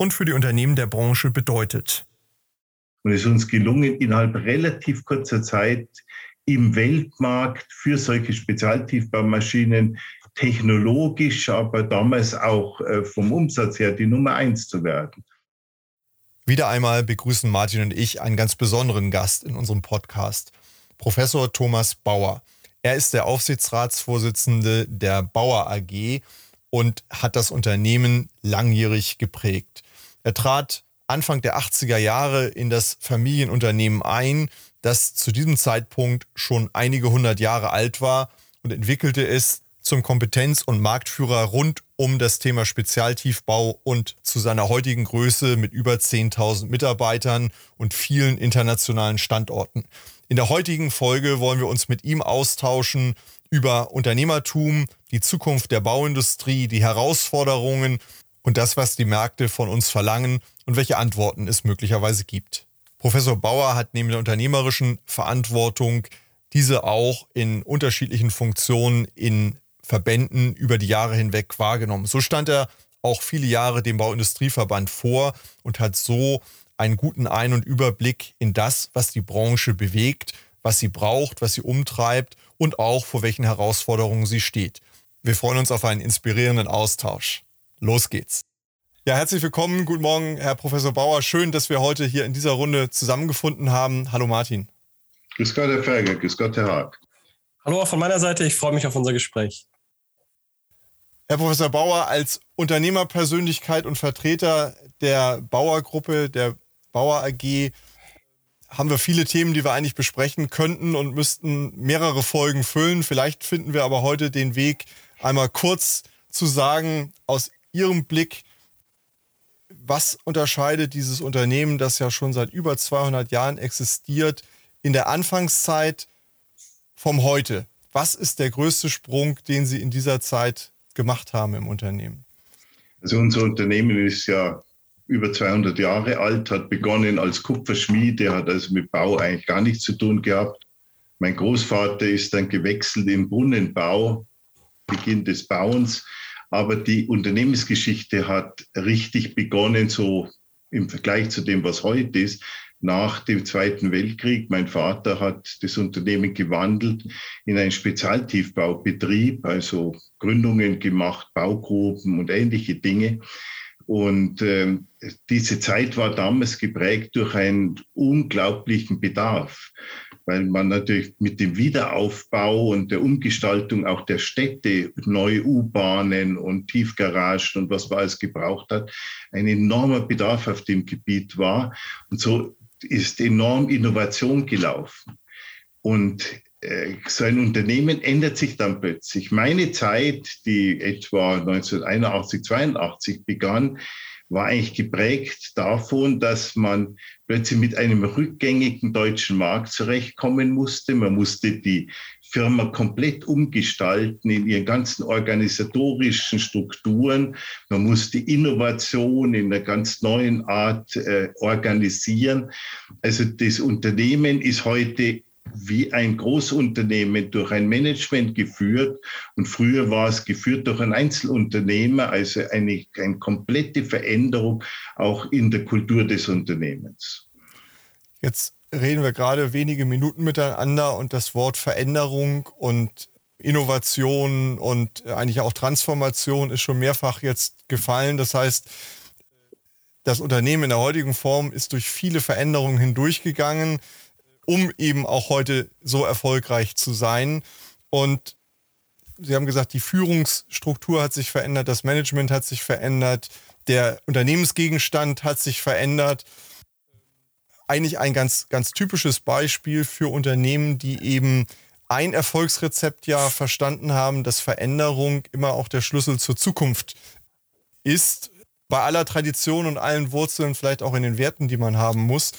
und für die Unternehmen der Branche bedeutet. Und es ist uns gelungen, innerhalb relativ kurzer Zeit im Weltmarkt für solche Spezialtiefbaumaschinen technologisch, aber damals auch äh, vom Umsatz her die Nummer eins zu werden. Wieder einmal begrüßen Martin und ich einen ganz besonderen Gast in unserem Podcast, Professor Thomas Bauer. Er ist der Aufsichtsratsvorsitzende der Bauer AG und hat das Unternehmen langjährig geprägt. Er trat Anfang der 80er Jahre in das Familienunternehmen ein, das zu diesem Zeitpunkt schon einige hundert Jahre alt war und entwickelte es zum Kompetenz- und Marktführer rund um das Thema Spezialtiefbau und zu seiner heutigen Größe mit über 10.000 Mitarbeitern und vielen internationalen Standorten. In der heutigen Folge wollen wir uns mit ihm austauschen über Unternehmertum, die Zukunft der Bauindustrie, die Herausforderungen und das, was die Märkte von uns verlangen und welche Antworten es möglicherweise gibt. Professor Bauer hat neben der unternehmerischen Verantwortung diese auch in unterschiedlichen Funktionen in Verbänden über die Jahre hinweg wahrgenommen. So stand er auch viele Jahre dem Bauindustrieverband vor und hat so einen guten Ein- und Überblick in das, was die Branche bewegt, was sie braucht, was sie umtreibt und auch vor welchen Herausforderungen sie steht. Wir freuen uns auf einen inspirierenden Austausch. Los geht's. Ja, herzlich willkommen. Guten Morgen, Herr Professor Bauer. Schön, dass wir heute hier in dieser Runde zusammengefunden haben. Hallo Martin. Grüß Gott, Herr Ferger. Grüß Gott, Herr Haag. Hallo auch von meiner Seite. Ich freue mich auf unser Gespräch. Herr Professor Bauer, als Unternehmerpersönlichkeit und Vertreter der Bauergruppe, der Bauer AG, haben wir viele Themen, die wir eigentlich besprechen könnten und müssten mehrere Folgen füllen. Vielleicht finden wir aber heute den Weg, einmal kurz zu sagen, aus Ihrem Blick, was unterscheidet dieses Unternehmen, das ja schon seit über 200 Jahren existiert, in der Anfangszeit vom Heute? Was ist der größte Sprung, den Sie in dieser Zeit gemacht haben im Unternehmen? Also unser Unternehmen ist ja über 200 Jahre alt, hat begonnen als Kupferschmiede, hat also mit Bau eigentlich gar nichts zu tun gehabt. Mein Großvater ist dann gewechselt im Brunnenbau, Beginn des Bauens. Aber die Unternehmensgeschichte hat richtig begonnen, so im Vergleich zu dem, was heute ist, nach dem Zweiten Weltkrieg. Mein Vater hat das Unternehmen gewandelt in einen Spezialtiefbaubetrieb, also Gründungen gemacht, Baugruben und ähnliche Dinge. Und äh, diese Zeit war damals geprägt durch einen unglaublichen Bedarf weil man natürlich mit dem Wiederaufbau und der Umgestaltung auch der Städte, neue U-Bahnen und Tiefgaragen und was man alles gebraucht hat, ein enormer Bedarf auf dem Gebiet war. Und so ist enorm Innovation gelaufen. Und äh, so ein Unternehmen ändert sich dann plötzlich. Meine Zeit, die etwa 1981, 82 begann, war eigentlich geprägt davon, dass man plötzlich mit einem rückgängigen deutschen Markt zurechtkommen musste. Man musste die Firma komplett umgestalten in ihren ganzen organisatorischen Strukturen. Man musste Innovation in einer ganz neuen Art äh, organisieren. Also das Unternehmen ist heute wie ein Großunternehmen durch ein Management geführt und früher war es geführt durch ein Einzelunternehmer, also eine, eine komplette Veränderung auch in der Kultur des Unternehmens. Jetzt reden wir gerade wenige Minuten miteinander und das Wort Veränderung und Innovation und eigentlich auch Transformation ist schon mehrfach jetzt gefallen. Das heißt, das Unternehmen in der heutigen Form ist durch viele Veränderungen hindurchgegangen um eben auch heute so erfolgreich zu sein. Und Sie haben gesagt, die Führungsstruktur hat sich verändert, das Management hat sich verändert, der Unternehmensgegenstand hat sich verändert. Eigentlich ein ganz, ganz typisches Beispiel für Unternehmen, die eben ein Erfolgsrezept ja verstanden haben, dass Veränderung immer auch der Schlüssel zur Zukunft ist. bei aller Tradition und allen Wurzeln, vielleicht auch in den Werten, die man haben muss.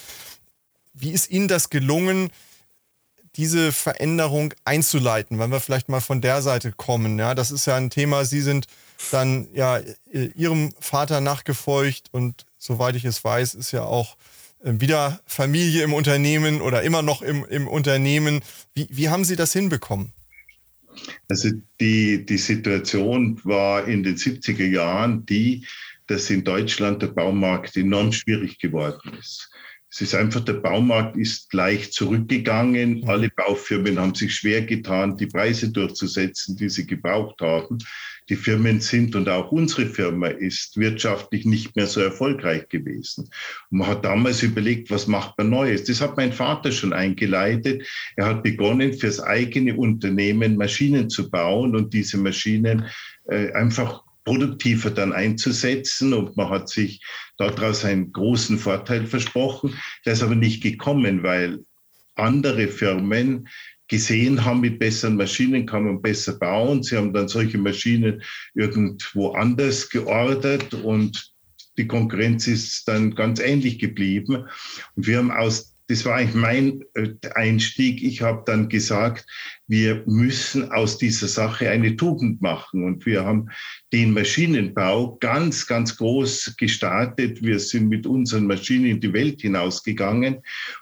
Wie ist Ihnen das gelungen, diese Veränderung einzuleiten, wenn wir vielleicht mal von der Seite kommen? Ja, das ist ja ein Thema, Sie sind dann ja Ihrem Vater nachgefolgt und soweit ich es weiß, ist ja auch äh, wieder Familie im Unternehmen oder immer noch im, im Unternehmen. Wie, wie haben Sie das hinbekommen? Also die, die Situation war in den 70er Jahren die, dass in Deutschland der Baumarkt enorm schwierig geworden ist. Es ist einfach, der Baumarkt ist leicht zurückgegangen. Mhm. Alle Baufirmen haben sich schwer getan, die Preise durchzusetzen, die sie gebraucht haben. Die Firmen sind und auch unsere Firma ist wirtschaftlich nicht mehr so erfolgreich gewesen. Und man hat damals überlegt, was macht man Neues? Das hat mein Vater schon eingeleitet. Er hat begonnen, fürs eigene Unternehmen Maschinen zu bauen und diese Maschinen äh, einfach produktiver dann einzusetzen und man hat sich daraus einen großen Vorteil versprochen. Der ist aber nicht gekommen, weil andere Firmen gesehen haben, mit besseren Maschinen kann man besser bauen. Sie haben dann solche Maschinen irgendwo anders geordert und die Konkurrenz ist dann ganz ähnlich geblieben. Und wir haben aus das war eigentlich mein äh, Einstieg. Ich habe dann gesagt, wir müssen aus dieser Sache eine Tugend machen. Und wir haben den Maschinenbau ganz, ganz groß gestartet. Wir sind mit unseren Maschinen in die Welt hinausgegangen.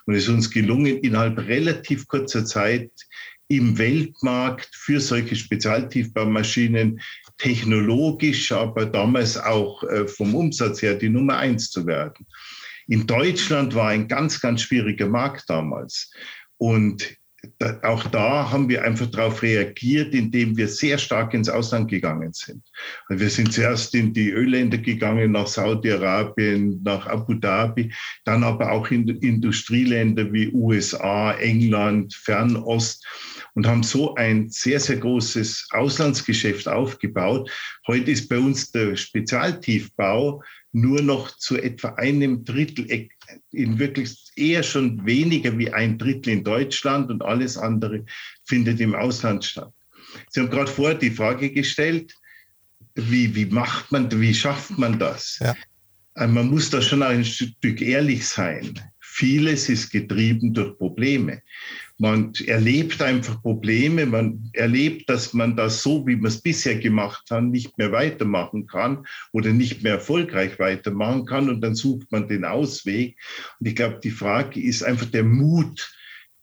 Und es ist uns gelungen, innerhalb relativ kurzer Zeit im Weltmarkt für solche Spezialtiefbaumaschinen technologisch, aber damals auch äh, vom Umsatz her die Nummer eins zu werden. In Deutschland war ein ganz, ganz schwieriger Markt damals. Und auch da haben wir einfach darauf reagiert, indem wir sehr stark ins Ausland gegangen sind. Wir sind zuerst in die Ölländer gegangen, nach Saudi-Arabien, nach Abu Dhabi, dann aber auch in Industrieländer wie USA, England, Fernost und haben so ein sehr, sehr großes Auslandsgeschäft aufgebaut. Heute ist bei uns der Spezialtiefbau nur noch zu etwa einem Drittel, in wirklich eher schon weniger wie ein Drittel in Deutschland und alles andere findet im Ausland statt. Sie haben gerade vorher die Frage gestellt, wie, wie macht man, wie schafft man das? Ja. Äh, man muss da schon ein Stück ehrlich sein. Vieles ist getrieben durch Probleme. Man erlebt einfach Probleme, man erlebt, dass man das so, wie man es bisher gemacht hat, nicht mehr weitermachen kann oder nicht mehr erfolgreich weitermachen kann und dann sucht man den Ausweg. Und ich glaube, die Frage ist einfach der Mut,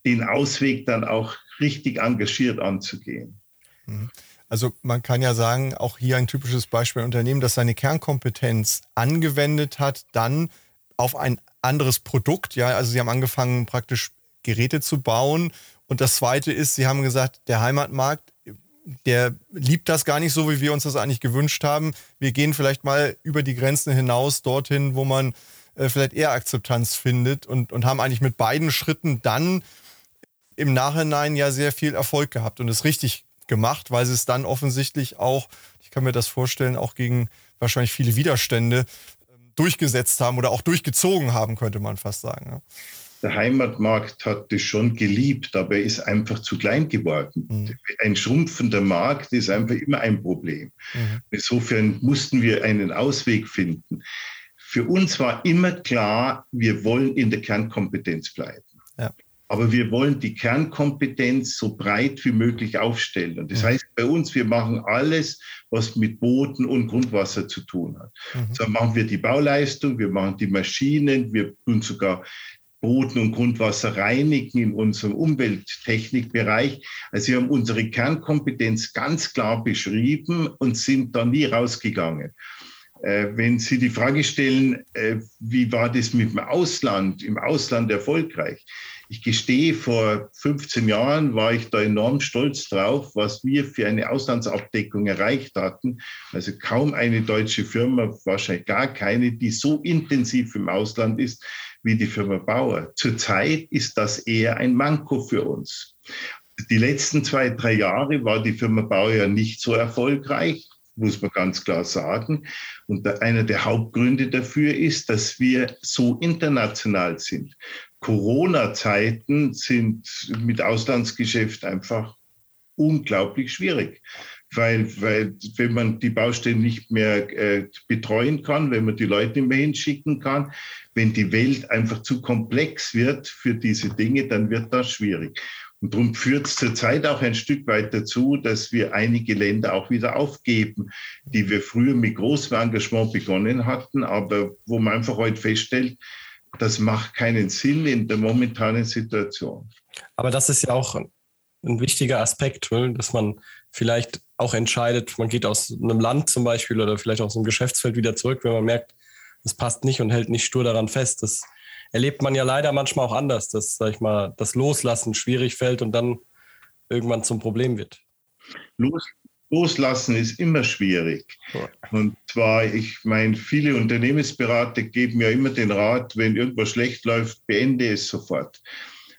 den Ausweg dann auch richtig engagiert anzugehen. Mhm. Also man kann ja sagen, auch hier ein typisches Beispiel ein Unternehmen, das seine Kernkompetenz angewendet hat, dann auf ein anderes Produkt. Ja, also sie haben angefangen praktisch Geräte zu bauen. Und das Zweite ist, Sie haben gesagt, der Heimatmarkt, der liebt das gar nicht so, wie wir uns das eigentlich gewünscht haben. Wir gehen vielleicht mal über die Grenzen hinaus dorthin, wo man äh, vielleicht eher Akzeptanz findet und, und haben eigentlich mit beiden Schritten dann im Nachhinein ja sehr viel Erfolg gehabt und es richtig gemacht, weil sie es dann offensichtlich auch, ich kann mir das vorstellen, auch gegen wahrscheinlich viele Widerstände ähm, durchgesetzt haben oder auch durchgezogen haben, könnte man fast sagen. Ja der Heimatmarkt hat das schon geliebt, aber er ist einfach zu klein geworden. Mhm. Ein schrumpfender Markt ist einfach immer ein Problem. Mhm. Insofern mussten wir einen Ausweg finden. Für uns war immer klar, wir wollen in der Kernkompetenz bleiben. Ja. Aber wir wollen die Kernkompetenz so breit wie möglich aufstellen. Und das mhm. heißt bei uns, wir machen alles, was mit Boden und Grundwasser zu tun hat. Mhm. So machen wir die Bauleistung, wir machen die Maschinen, wir tun sogar Boden- und Grundwasser reinigen in unserem Umwelttechnikbereich. Also wir haben unsere Kernkompetenz ganz klar beschrieben und sind da nie rausgegangen. Äh, wenn Sie die Frage stellen, äh, wie war das mit dem Ausland, im Ausland erfolgreich? Ich gestehe, vor 15 Jahren war ich da enorm stolz drauf, was wir für eine Auslandsabdeckung erreicht hatten. Also kaum eine deutsche Firma, wahrscheinlich gar keine, die so intensiv im Ausland ist wie die Firma Bauer. Zurzeit ist das eher ein Manko für uns. Die letzten zwei, drei Jahre war die Firma Bauer ja nicht so erfolgreich, muss man ganz klar sagen. Und einer der Hauptgründe dafür ist, dass wir so international sind. Corona-Zeiten sind mit Auslandsgeschäft einfach unglaublich schwierig. Weil, weil wenn man die Baustellen nicht mehr äh, betreuen kann, wenn man die Leute nicht mehr hinschicken kann, wenn die Welt einfach zu komplex wird für diese Dinge, dann wird das schwierig. Und darum führt es zurzeit auch ein Stück weit dazu, dass wir einige Länder auch wieder aufgeben, die wir früher mit großem Engagement begonnen hatten, aber wo man einfach heute feststellt, das macht keinen Sinn in der momentanen Situation. Aber das ist ja auch ein wichtiger Aspekt, dass man vielleicht auch entscheidet, man geht aus einem Land zum Beispiel oder vielleicht aus einem Geschäftsfeld wieder zurück, wenn man merkt, es passt nicht und hält nicht stur daran fest. Das erlebt man ja leider manchmal auch anders, dass, sag ich mal, das Loslassen schwierig fällt und dann irgendwann zum Problem wird. Los, loslassen ist immer schwierig. Und zwar, ich meine, viele Unternehmensberater geben ja immer den Rat, wenn irgendwas schlecht läuft, beende es sofort.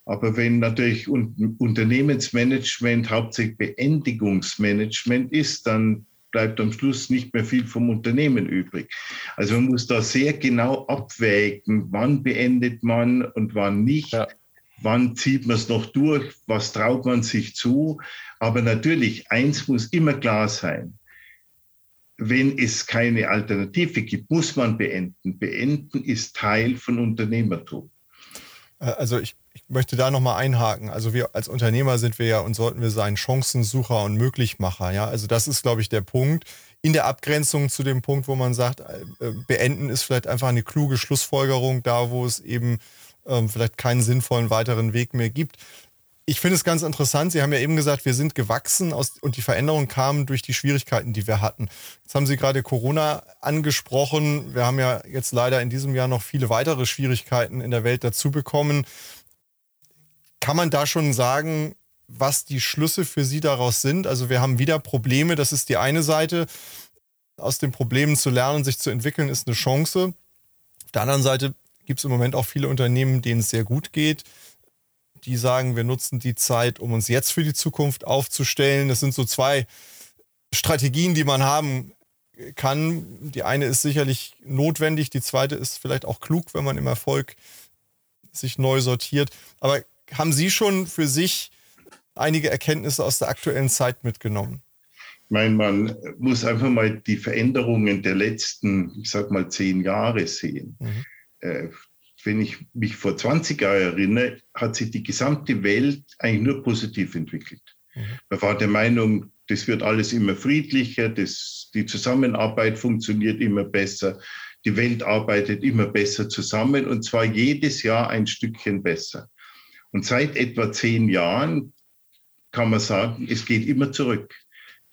Aber wenn natürlich Unternehmensmanagement hauptsächlich Beendigungsmanagement ist, dann bleibt am Schluss nicht mehr viel vom Unternehmen übrig. Also man muss da sehr genau abwägen, wann beendet man und wann nicht. Ja. Wann zieht man es noch durch? Was traut man sich zu? Aber natürlich, eins muss immer klar sein. Wenn es keine Alternative gibt, muss man beenden. Beenden ist Teil von Unternehmertum. Äh, also ich ich möchte da nochmal einhaken. Also wir als Unternehmer sind wir ja und sollten wir sein Chancensucher und Möglichmacher. Ja, also das ist, glaube ich, der Punkt. In der Abgrenzung zu dem Punkt, wo man sagt, äh, beenden ist vielleicht einfach eine kluge Schlussfolgerung da, wo es eben ähm, vielleicht keinen sinnvollen weiteren Weg mehr gibt. Ich finde es ganz interessant. Sie haben ja eben gesagt, wir sind gewachsen aus, und die Veränderung kam durch die Schwierigkeiten, die wir hatten. Jetzt haben Sie gerade Corona angesprochen. Wir haben ja jetzt leider in diesem Jahr noch viele weitere Schwierigkeiten in der Welt dazu bekommen. Kann man da schon sagen, was die Schlüsse für Sie daraus sind? Also wir haben wieder Probleme, das ist die eine Seite. Aus den Problemen zu lernen, sich zu entwickeln, ist eine Chance. Auf der anderen Seite gibt es im Moment auch viele Unternehmen, denen es sehr gut geht. Die sagen, wir nutzen die Zeit, um uns jetzt für die Zukunft aufzustellen. Das sind so zwei Strategien, die man haben kann. Die eine ist sicherlich notwendig, die zweite ist vielleicht auch klug, wenn man im Erfolg sich neu sortiert. Aber haben Sie schon für sich einige Erkenntnisse aus der aktuellen Zeit mitgenommen? Ich meine, man muss einfach mal die Veränderungen der letzten, ich sag mal, zehn Jahre sehen. Mhm. Äh, wenn ich mich vor 20 Jahren erinnere, hat sich die gesamte Welt eigentlich nur positiv entwickelt. Mhm. Man war der Meinung, das wird alles immer friedlicher, das, die Zusammenarbeit funktioniert immer besser, die Welt arbeitet immer besser zusammen und zwar jedes Jahr ein Stückchen besser. Und seit etwa zehn Jahren kann man sagen, es geht immer zurück.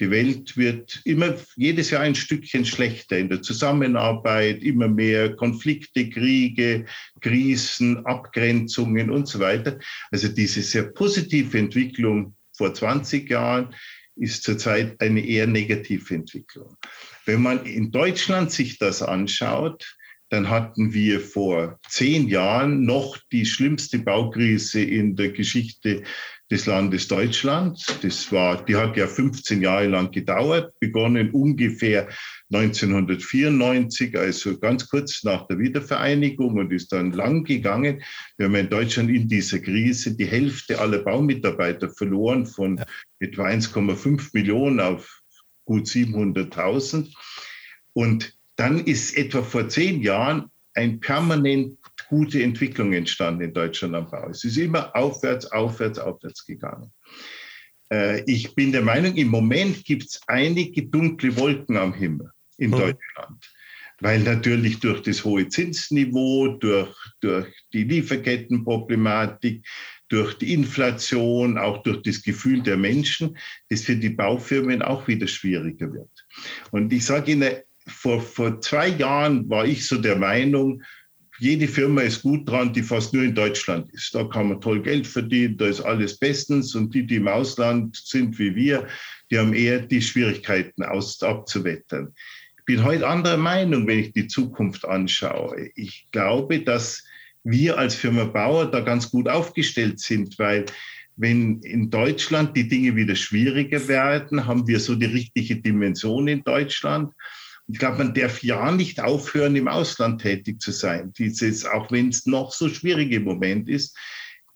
Die Welt wird immer jedes Jahr ein Stückchen schlechter in der Zusammenarbeit, immer mehr Konflikte, Kriege, Krisen, Abgrenzungen und so weiter. Also diese sehr positive Entwicklung vor 20 Jahren ist zurzeit eine eher negative Entwicklung. Wenn man in Deutschland sich das anschaut, dann hatten wir vor zehn Jahren noch die schlimmste Baukrise in der Geschichte des Landes Deutschland. Das war, die hat ja 15 Jahre lang gedauert, begonnen ungefähr 1994, also ganz kurz nach der Wiedervereinigung und ist dann lang gegangen. Wir haben in Deutschland in dieser Krise die Hälfte aller Baumitarbeiter verloren von etwa 1,5 Millionen auf gut 700.000. Und dann ist etwa vor zehn Jahren ein permanent gute Entwicklung entstanden in Deutschland am Bau. Es ist immer aufwärts, aufwärts, aufwärts gegangen. Äh, ich bin der Meinung, im Moment gibt es einige dunkle Wolken am Himmel in mhm. Deutschland, weil natürlich durch das hohe Zinsniveau, durch, durch die Lieferkettenproblematik, durch die Inflation, auch durch das Gefühl der Menschen, das für die Baufirmen auch wieder schwieriger wird. Und ich sage Ihnen, vor, vor zwei Jahren war ich so der Meinung, jede Firma ist gut dran, die fast nur in Deutschland ist. Da kann man toll Geld verdienen, da ist alles bestens. Und die, die im Ausland sind wie wir, die haben eher die Schwierigkeiten aus, abzuwettern. Ich bin heute anderer Meinung, wenn ich die Zukunft anschaue. Ich glaube, dass wir als Firma Bauer da ganz gut aufgestellt sind, weil wenn in Deutschland die Dinge wieder schwieriger werden, haben wir so die richtige Dimension in Deutschland. Ich glaube, man darf ja nicht aufhören, im Ausland tätig zu sein. Dieses, auch wenn es noch so schwierig im Moment ist,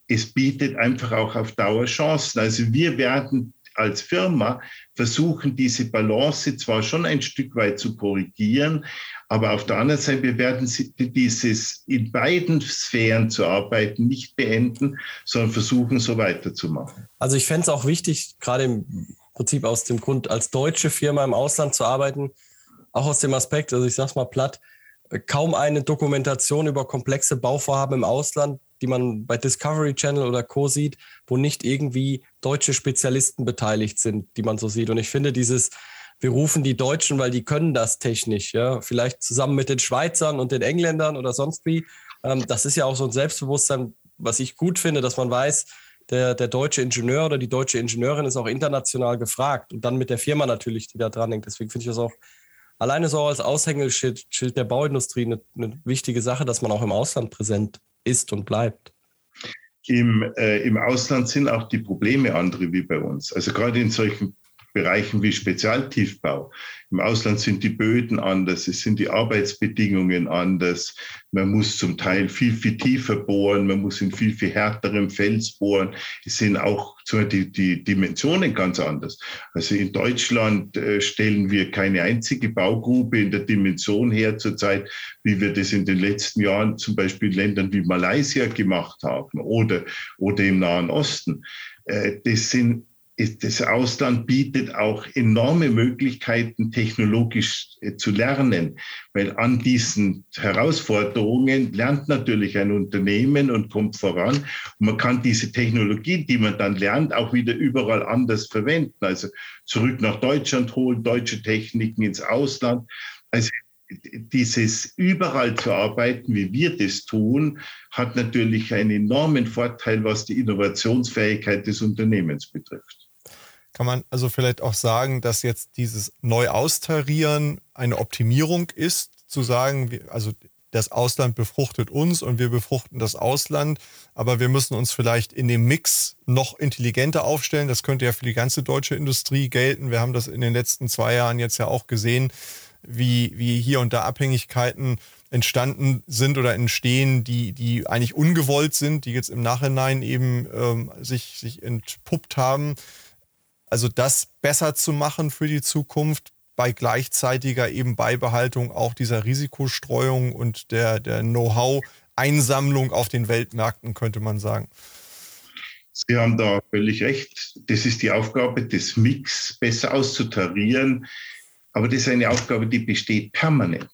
es bietet einfach auch auf Dauer Chancen. Also wir werden als Firma versuchen, diese Balance zwar schon ein Stück weit zu korrigieren, aber auf der anderen Seite, wir werden dieses in beiden Sphären zu arbeiten nicht beenden, sondern versuchen, so weiterzumachen. Also ich fände es auch wichtig, gerade im Prinzip aus dem Grund, als deutsche Firma im Ausland zu arbeiten, auch aus dem Aspekt, also ich sage es mal platt, kaum eine Dokumentation über komplexe Bauvorhaben im Ausland, die man bei Discovery Channel oder Co sieht, wo nicht irgendwie deutsche Spezialisten beteiligt sind, die man so sieht. Und ich finde dieses, wir rufen die Deutschen, weil die können das technisch, ja, vielleicht zusammen mit den Schweizern und den Engländern oder sonst wie. Ähm, das ist ja auch so ein Selbstbewusstsein, was ich gut finde, dass man weiß, der, der deutsche Ingenieur oder die deutsche Ingenieurin ist auch international gefragt und dann mit der Firma natürlich, die da dran hängt. Deswegen finde ich das auch alleine so als Aushängeschild Schild der Bauindustrie eine, eine wichtige Sache, dass man auch im Ausland präsent ist und bleibt. Im, äh, Im Ausland sind auch die Probleme andere wie bei uns. Also gerade in solchen Bereichen wie Spezialtiefbau. Im Ausland sind die Böden anders, es sind die Arbeitsbedingungen anders. Man muss zum Teil viel, viel tiefer bohren, man muss in viel, viel härterem Fels bohren. Es sind auch die, die Dimensionen ganz anders. Also in Deutschland äh, stellen wir keine einzige Baugrube in der Dimension her zurzeit, wie wir das in den letzten Jahren zum Beispiel in Ländern wie Malaysia gemacht haben oder, oder im Nahen Osten. Äh, das sind das Ausland bietet auch enorme Möglichkeiten, technologisch äh, zu lernen, weil an diesen Herausforderungen lernt natürlich ein Unternehmen und kommt voran. Und man kann diese Technologie, die man dann lernt, auch wieder überall anders verwenden. Also zurück nach Deutschland holen, deutsche Techniken ins Ausland. Also dieses überall zu arbeiten, wie wir das tun, hat natürlich einen enormen Vorteil, was die Innovationsfähigkeit des Unternehmens betrifft. Kann man also vielleicht auch sagen, dass jetzt dieses Neuaustarieren eine Optimierung ist, zu sagen, also das Ausland befruchtet uns und wir befruchten das Ausland, aber wir müssen uns vielleicht in dem Mix noch intelligenter aufstellen. Das könnte ja für die ganze deutsche Industrie gelten. Wir haben das in den letzten zwei Jahren jetzt ja auch gesehen, wie, wie hier und da Abhängigkeiten entstanden sind oder entstehen, die, die eigentlich ungewollt sind, die jetzt im Nachhinein eben ähm, sich, sich entpuppt haben. Also das besser zu machen für die Zukunft bei gleichzeitiger eben Beibehaltung auch dieser Risikostreuung und der, der Know-how-Einsammlung auf den Weltmärkten, könnte man sagen. Sie haben da völlig recht. Das ist die Aufgabe des Mix, besser auszutarieren. Aber das ist eine Aufgabe, die besteht permanent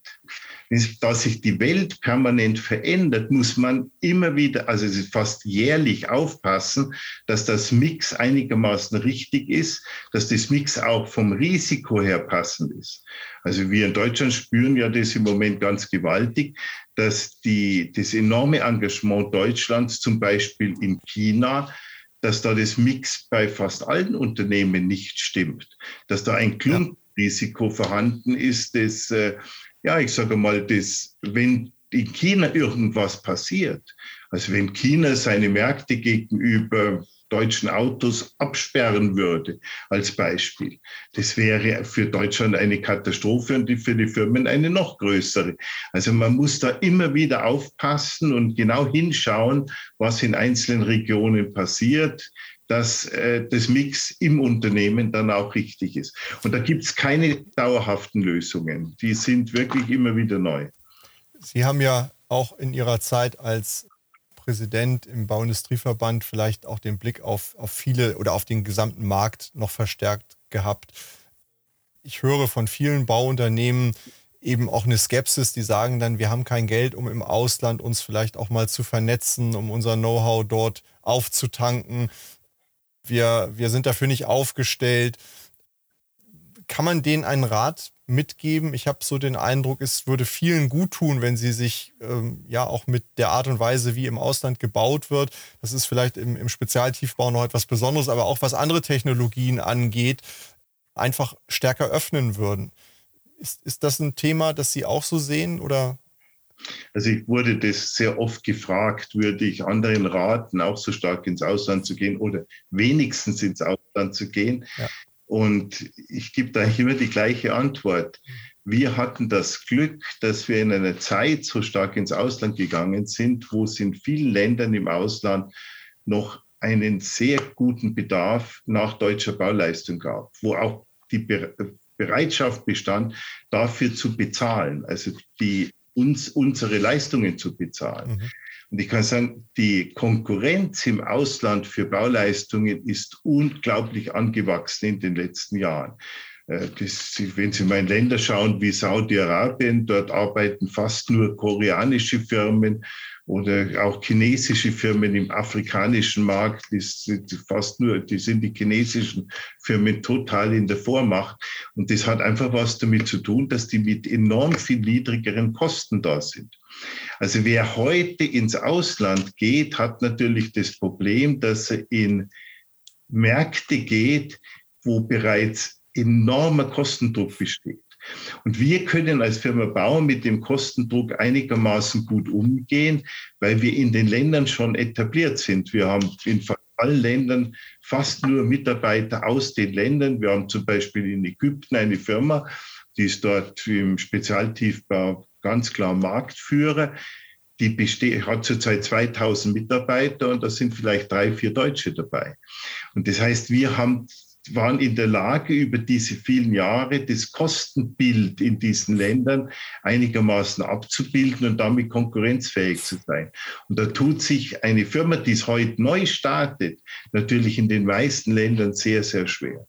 da sich die Welt permanent verändert, muss man immer wieder, also es ist fast jährlich aufpassen, dass das Mix einigermaßen richtig ist, dass das Mix auch vom Risiko her passend ist. Also wir in Deutschland spüren ja das im Moment ganz gewaltig, dass die, das enorme Engagement Deutschlands zum Beispiel in China dass da das Mix bei fast allen Unternehmen nicht stimmt, dass da ein Klumpenrisiko vorhanden ist, das äh, ja, ich sage mal, das, wenn in China irgendwas passiert, also wenn China seine Märkte gegenüber deutschen Autos absperren würde, als Beispiel. Das wäre für Deutschland eine Katastrophe und für die Firmen eine noch größere. Also man muss da immer wieder aufpassen und genau hinschauen, was in einzelnen Regionen passiert dass äh, das Mix im Unternehmen dann auch richtig ist. Und da gibt es keine dauerhaften Lösungen. Die sind wirklich immer wieder neu. Sie haben ja auch in Ihrer Zeit als Präsident im Bauindustrieverband vielleicht auch den Blick auf, auf viele oder auf den gesamten Markt noch verstärkt gehabt. Ich höre von vielen Bauunternehmen eben auch eine Skepsis, die sagen dann, wir haben kein Geld, um im Ausland uns vielleicht auch mal zu vernetzen, um unser Know-how dort aufzutanken wir, wir sind dafür nicht aufgestellt. Kann man denen einen Rat mitgeben? Ich habe so den Eindruck, es würde vielen gut tun, wenn sie sich ähm, ja auch mit der Art und Weise, wie im Ausland gebaut wird, das ist vielleicht im, im Spezialtiefbau noch etwas Besonderes, aber auch was andere Technologien angeht, einfach stärker öffnen würden. Ist, ist das ein Thema, das Sie auch so sehen oder also ich wurde das sehr oft gefragt, würde ich anderen raten, auch so stark ins Ausland zu gehen oder wenigstens ins Ausland zu gehen. Ja. Und ich gebe da immer die gleiche Antwort. Wir hatten das Glück, dass wir in einer Zeit so stark ins Ausland gegangen sind, wo es in vielen Ländern im Ausland noch einen sehr guten Bedarf nach deutscher Bauleistung gab, wo auch die Bereitschaft bestand, dafür zu bezahlen, also die, uns, unsere Leistungen zu bezahlen. Mhm. Und ich kann sagen, die Konkurrenz im Ausland für Bauleistungen ist unglaublich angewachsen in den letzten Jahren. Äh, das, wenn Sie mal in Länder schauen wie Saudi-Arabien, dort arbeiten fast nur koreanische Firmen oder auch chinesische Firmen im afrikanischen Markt, fast nur, die sind die chinesischen Firmen total in der Vormacht. Und das hat einfach was damit zu tun, dass die mit enorm viel niedrigeren Kosten da sind. Also wer heute ins Ausland geht, hat natürlich das Problem, dass er in Märkte geht, wo bereits enormer Kostendruck besteht. Und wir können als Firma Bauer mit dem Kostendruck einigermaßen gut umgehen, weil wir in den Ländern schon etiert sind. Wir haben in allen Ländern fast nur Mitarbeiter aus den Ländern. Wir haben zum Beispiel in Ägypten eine Firma, die ist dort im Spezialtiefbau ganz klar Marktführer. Die hat zurzeit 2000 Mitarbeiter und da sind vielleicht drei, vier Deutsche dabei. Und das heißt, wir haben waren in der Lage, über diese vielen Jahre das Kostenbild in diesen Ländern einigermaßen abzubilden und damit konkurrenzfähig zu sein. Und da tut sich eine Firma, die es heute neu startet, natürlich in den meisten Ländern sehr, sehr schwer.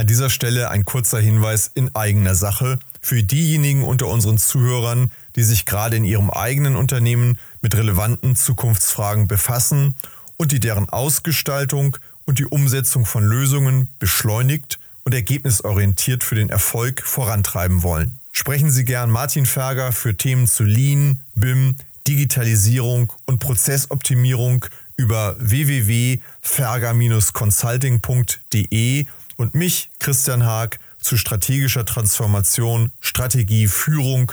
An dieser Stelle ein kurzer Hinweis in eigener Sache für diejenigen unter unseren Zuhörern, die sich gerade in ihrem eigenen Unternehmen mit relevanten Zukunftsfragen befassen und die deren Ausgestaltung und die Umsetzung von Lösungen beschleunigt und ergebnisorientiert für den Erfolg vorantreiben wollen. Sprechen Sie gern Martin Ferger für Themen zu Lean, BIM, Digitalisierung und Prozessoptimierung über www.ferger-consulting.de und mich, Christian Haag, zu strategischer Transformation, Strategie, Führung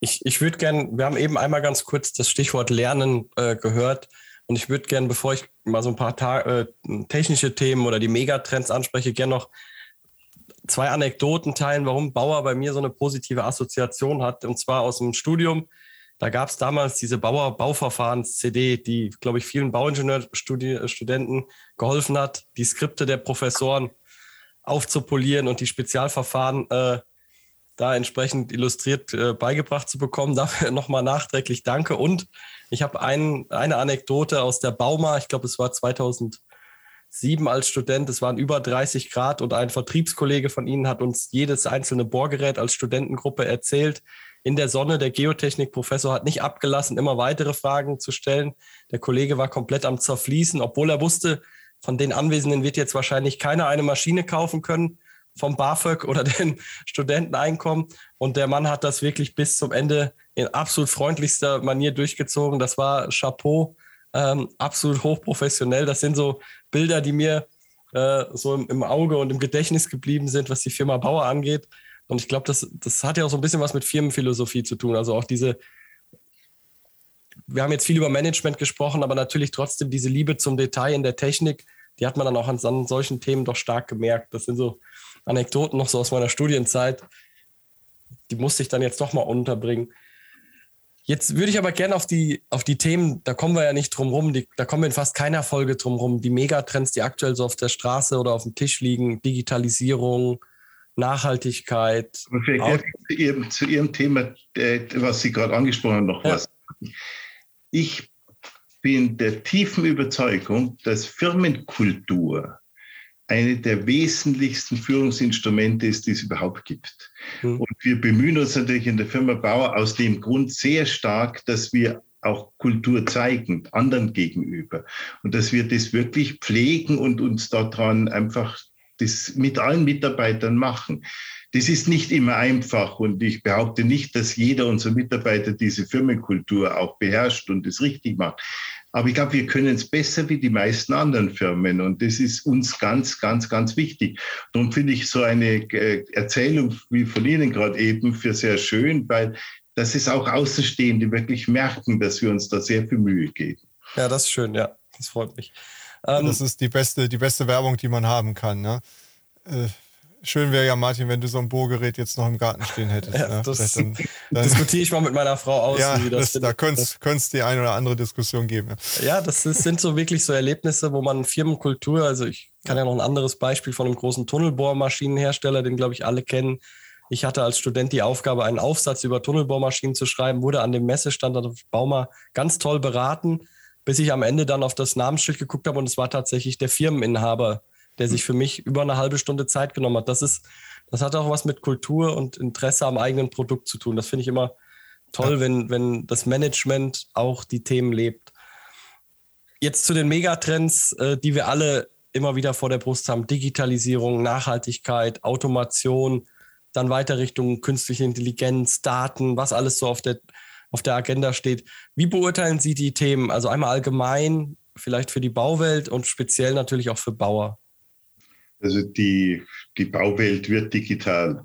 Ich, ich würde gerne, wir haben eben einmal ganz kurz das Stichwort Lernen äh, gehört. Und ich würde gerne, bevor ich mal so ein paar Ta äh, technische Themen oder die Megatrends anspreche, gerne noch zwei Anekdoten teilen, warum Bauer bei mir so eine positive Assoziation hat. Und zwar aus dem Studium. Da gab es damals diese Bauer Bauverfahrens-CD, die, glaube ich, vielen Bauingenieurstudenten geholfen hat, die Skripte der Professoren aufzupolieren und die Spezialverfahren äh, da entsprechend illustriert äh, beigebracht zu bekommen. Dafür nochmal nachträglich danke. Und ich habe ein, eine Anekdote aus der Bauma, ich glaube, es war 2007 als Student, es waren über 30 Grad und ein Vertriebskollege von Ihnen hat uns jedes einzelne Bohrgerät als Studentengruppe erzählt. In der Sonne, der Geotechnikprofessor hat nicht abgelassen, immer weitere Fragen zu stellen. Der Kollege war komplett am Zerfließen, obwohl er wusste, von den Anwesenden wird jetzt wahrscheinlich keiner eine Maschine kaufen können vom BAföG oder den Studenteneinkommen. Und der Mann hat das wirklich bis zum Ende in absolut freundlichster Manier durchgezogen. Das war Chapeau, ähm, absolut hochprofessionell. Das sind so Bilder, die mir äh, so im, im, Auge und im Gedächtnis geblieben sind, was die Firma Bauer angeht. Und ich glaube, das, das hat ja auch so ein bisschen was mit Firmenphilosophie zu tun. Also auch diese, wir haben jetzt viel über Management gesprochen, aber natürlich trotzdem diese Liebe zum Detail in der Technik, die hat man dann auch an, an solchen Themen doch stark gemerkt. Das sind so Anekdoten noch so aus meiner Studienzeit. Die musste ich dann jetzt doch mal unterbringen. Jetzt würde ich aber gerne auf die, auf die Themen, da kommen wir ja nicht drum rum, die, da kommen wir in fast keiner Folge drum rum. Die Megatrends, die aktuell so auf der Straße oder auf dem Tisch liegen, Digitalisierung, Nachhaltigkeit. Vielleicht zu Ihrem, zu Ihrem Thema, was Sie gerade angesprochen haben, noch ja. was. Ich bin der tiefen Überzeugung, dass Firmenkultur eine der wesentlichsten Führungsinstrumente ist, die es überhaupt gibt. Mhm. Und wir bemühen uns natürlich in der Firma Bauer aus dem Grund sehr stark, dass wir auch Kultur zeigen, anderen gegenüber. Und dass wir das wirklich pflegen und uns daran einfach das mit allen Mitarbeitern machen. Das ist nicht immer einfach und ich behaupte nicht, dass jeder unserer Mitarbeiter diese Firmenkultur auch beherrscht und es richtig macht. Aber ich glaube, wir können es besser wie die meisten anderen Firmen und das ist uns ganz, ganz, ganz wichtig. Darum finde ich so eine äh, Erzählung wie von Ihnen gerade eben für sehr schön, weil das ist auch Außenstehende wirklich merken, dass wir uns da sehr viel Mühe geben. Ja, das ist schön, ja, das freut mich. Ähm, das ist die beste, die beste Werbung, die man haben kann. Ne? Äh, schön wäre ja, Martin, wenn du so ein Bohrgerät jetzt noch im Garten stehen hättest. Ja, ne? das dann, dann diskutiere ich mal mit meiner Frau aus. Ja, wie das, das da könnte es die eine oder andere Diskussion geben. Ja, ja das ist, sind so wirklich so Erlebnisse, wo man Firmenkultur, also ich kann ja noch ein anderes Beispiel von einem großen Tunnelbohrmaschinenhersteller, den glaube ich alle kennen. Ich hatte als Student die Aufgabe, einen Aufsatz über Tunnelbohrmaschinen zu schreiben, wurde an dem Messestand auf Bauma ganz toll beraten, bis ich am Ende dann auf das Namensschild geguckt habe und es war tatsächlich der Firmeninhaber der sich für mich über eine halbe Stunde Zeit genommen hat. Das ist, das hat auch was mit Kultur und Interesse am eigenen Produkt zu tun. Das finde ich immer toll, ja. wenn, wenn das Management auch die Themen lebt. Jetzt zu den Megatrends, äh, die wir alle immer wieder vor der Brust haben. Digitalisierung, Nachhaltigkeit, Automation, dann weiter Richtung künstliche Intelligenz, Daten, was alles so auf der, auf der Agenda steht. Wie beurteilen Sie die Themen? Also einmal allgemein, vielleicht für die Bauwelt und speziell natürlich auch für Bauer. Also die, die Bauwelt wird digital.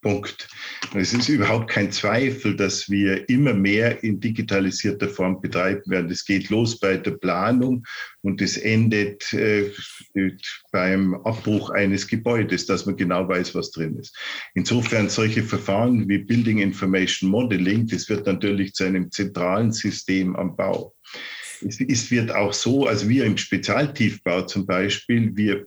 Punkt. Es ist überhaupt kein Zweifel, dass wir immer mehr in digitalisierter Form betreiben werden. Es geht los bei der Planung und es endet äh, beim Abbruch eines Gebäudes, dass man genau weiß, was drin ist. Insofern solche Verfahren wie Building Information Modeling, das wird natürlich zu einem zentralen System am Bau. Es, es wird auch so, also wir im Spezialtiefbau zum Beispiel, wir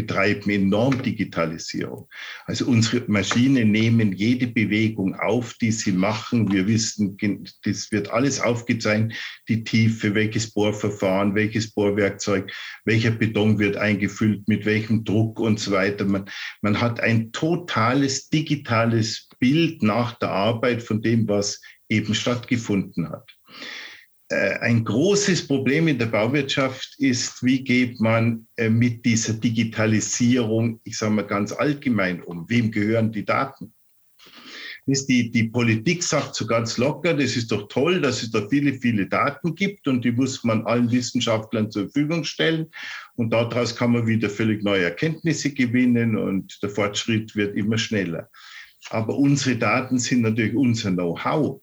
betreiben enorm Digitalisierung. Also unsere Maschinen nehmen jede Bewegung auf, die sie machen. Wir wissen, das wird alles aufgezeigt, die Tiefe, welches Bohrverfahren, welches Bohrwerkzeug, welcher Beton wird eingefüllt, mit welchem Druck und so weiter. Man, man hat ein totales digitales Bild nach der Arbeit von dem, was eben stattgefunden hat. Äh, ein großes Problem in der Bauwirtschaft ist, wie geht man äh, mit dieser Digitalisierung, ich sage mal ganz allgemein um, wem gehören die Daten? Die, die Politik sagt so ganz locker, das ist doch toll, dass es da viele, viele Daten gibt und die muss man allen Wissenschaftlern zur Verfügung stellen. Und daraus kann man wieder völlig neue Erkenntnisse gewinnen und der Fortschritt wird immer schneller. Aber unsere Daten sind natürlich unser Know-how.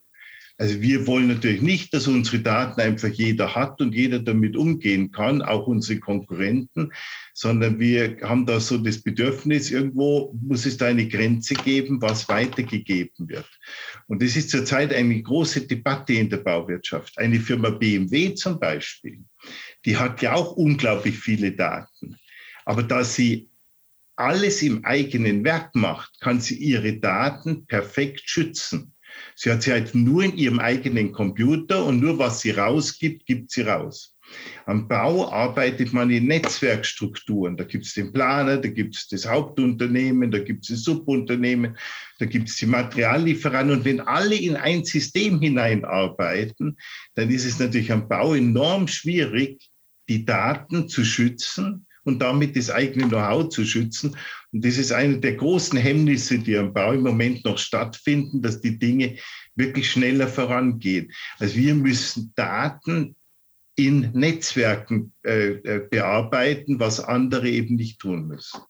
Also wir wollen natürlich nicht, dass unsere Daten einfach jeder hat und jeder damit umgehen kann, auch unsere Konkurrenten, sondern wir haben da so das Bedürfnis, irgendwo muss es da eine Grenze geben, was weitergegeben wird. Und das ist zurzeit eine große Debatte in der Bauwirtschaft. Eine Firma BMW zum Beispiel, die hat ja auch unglaublich viele Daten. Aber da sie alles im eigenen Werk macht, kann sie ihre Daten perfekt schützen. Sie hat sie halt nur in ihrem eigenen Computer und nur was sie rausgibt, gibt sie raus. Am Bau arbeitet man in Netzwerkstrukturen. Da gibt es den Planer, da gibt es das Hauptunternehmen, da gibt es das Subunternehmen, da gibt es die Materiallieferanten. Und wenn alle in ein System hineinarbeiten, dann ist es natürlich am Bau enorm schwierig, die Daten zu schützen und damit das eigene Know-how zu schützen. Und das ist eine der großen Hemmnisse, die am Bau im Moment noch stattfinden, dass die Dinge wirklich schneller vorangehen. Also wir müssen Daten in Netzwerken äh, äh bearbeiten, was andere eben nicht tun müssen.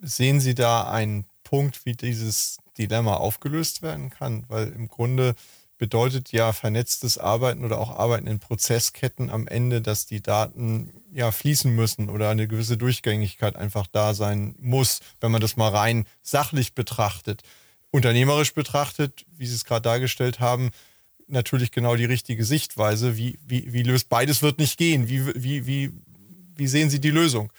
Sehen Sie da einen Punkt, wie dieses Dilemma aufgelöst werden kann? Weil im Grunde bedeutet ja vernetztes Arbeiten oder auch Arbeiten in Prozessketten am Ende, dass die Daten ja fließen müssen oder eine gewisse Durchgängigkeit einfach da sein muss, wenn man das mal rein sachlich betrachtet. Unternehmerisch betrachtet, wie Sie es gerade dargestellt haben, natürlich genau die richtige Sichtweise. Wie, wie, wie löst beides wird nicht gehen? Wie, wie, wie, wie sehen Sie die Lösung?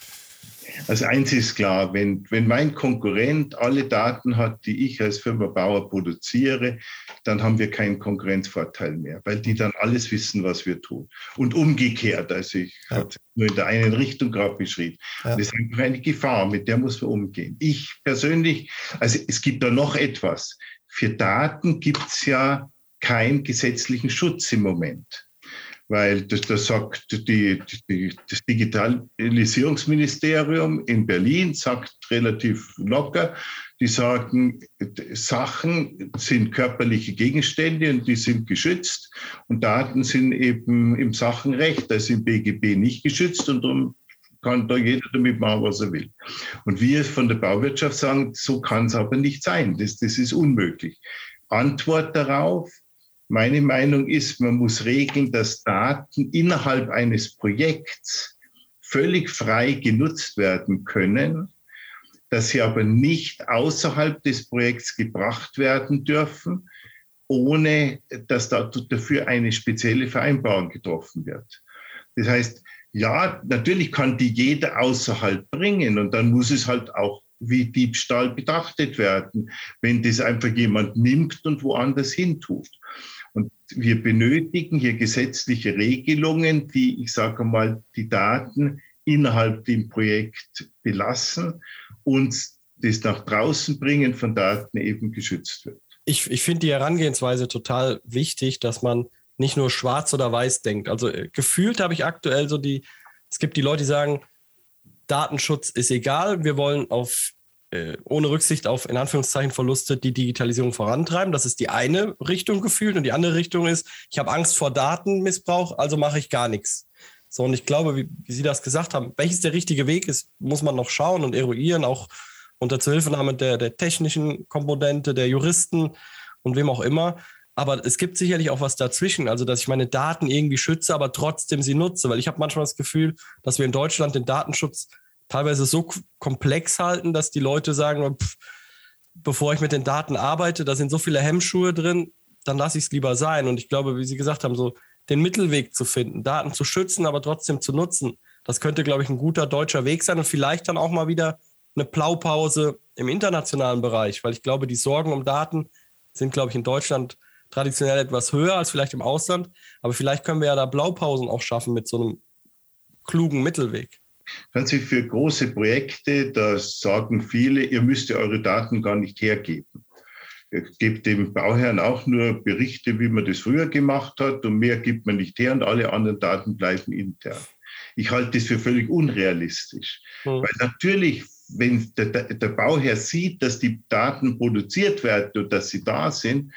Also eins ist klar, wenn, wenn mein Konkurrent alle Daten hat, die ich als Firma Bauer produziere, dann haben wir keinen Konkurrenzvorteil mehr, weil die dann alles wissen, was wir tun. Und umgekehrt, also ich ja. habe nur in der einen Richtung gerade beschrieben. Ja. Das ist einfach eine Gefahr, mit der muss man umgehen. Ich persönlich, also es gibt da noch etwas. Für Daten gibt es ja keinen gesetzlichen Schutz im Moment. Weil das, das sagt die, die, das Digitalisierungsministerium in Berlin, sagt relativ locker, die sagen, Sachen sind körperliche Gegenstände und die sind geschützt und Daten sind eben im Sachenrecht, das ist im BGB nicht geschützt und darum kann da jeder damit machen, was er will. Und wir von der Bauwirtschaft sagen, so kann es aber nicht sein. Das, das ist unmöglich. Antwort darauf, meine Meinung ist, man muss regeln, dass Daten innerhalb eines Projekts völlig frei genutzt werden können, dass sie aber nicht außerhalb des Projekts gebracht werden dürfen, ohne dass dafür eine spezielle Vereinbarung getroffen wird. Das heißt, ja, natürlich kann die jeder außerhalb bringen und dann muss es halt auch wie Diebstahl betrachtet werden, wenn das einfach jemand nimmt und woanders hintut. Wir benötigen hier gesetzliche Regelungen, die, ich sage mal, die Daten innerhalb dem Projekt belassen und das nach draußen bringen von Daten eben geschützt wird. Ich, ich finde die Herangehensweise total wichtig, dass man nicht nur schwarz oder weiß denkt. Also äh, gefühlt habe ich aktuell so die, es gibt die Leute, die sagen, Datenschutz ist egal, wir wollen auf äh, ohne Rücksicht auf in Anführungszeichen Verluste die Digitalisierung vorantreiben. Das ist die eine Richtung gefühlt und die andere Richtung ist, ich habe Angst vor Datenmissbrauch, also mache ich gar nichts. So, und ich glaube, wie, wie Sie das gesagt haben, welches der richtige Weg ist, muss man noch schauen und eruieren, auch unter Zuhilfenahme der, der technischen Komponente, der Juristen und wem auch immer. Aber es gibt sicherlich auch was dazwischen, also dass ich meine Daten irgendwie schütze, aber trotzdem sie nutze, weil ich habe manchmal das Gefühl, dass wir in Deutschland den Datenschutz teilweise so komplex halten, dass die Leute sagen, pff, bevor ich mit den Daten arbeite, da sind so viele Hemmschuhe drin, dann lasse ich es lieber sein. Und ich glaube, wie Sie gesagt haben, so den Mittelweg zu finden, Daten zu schützen, aber trotzdem zu nutzen, das könnte, glaube ich, ein guter deutscher Weg sein und vielleicht dann auch mal wieder eine Blaupause im internationalen Bereich, weil ich glaube, die Sorgen um Daten sind, glaube ich, in Deutschland traditionell etwas höher als vielleicht im Ausland. Aber vielleicht können wir ja da Blaupausen auch schaffen mit so einem klugen Mittelweg. Sich für große Projekte, da sagen viele, ihr müsst eure Daten gar nicht hergeben. Ihr gebt dem Bauherrn auch nur Berichte, wie man das früher gemacht hat und mehr gibt man nicht her und alle anderen Daten bleiben intern. Ich halte das für völlig unrealistisch, mhm. weil natürlich wenn der, der, Bauherr sieht, dass die Daten produziert werden und dass sie da sind,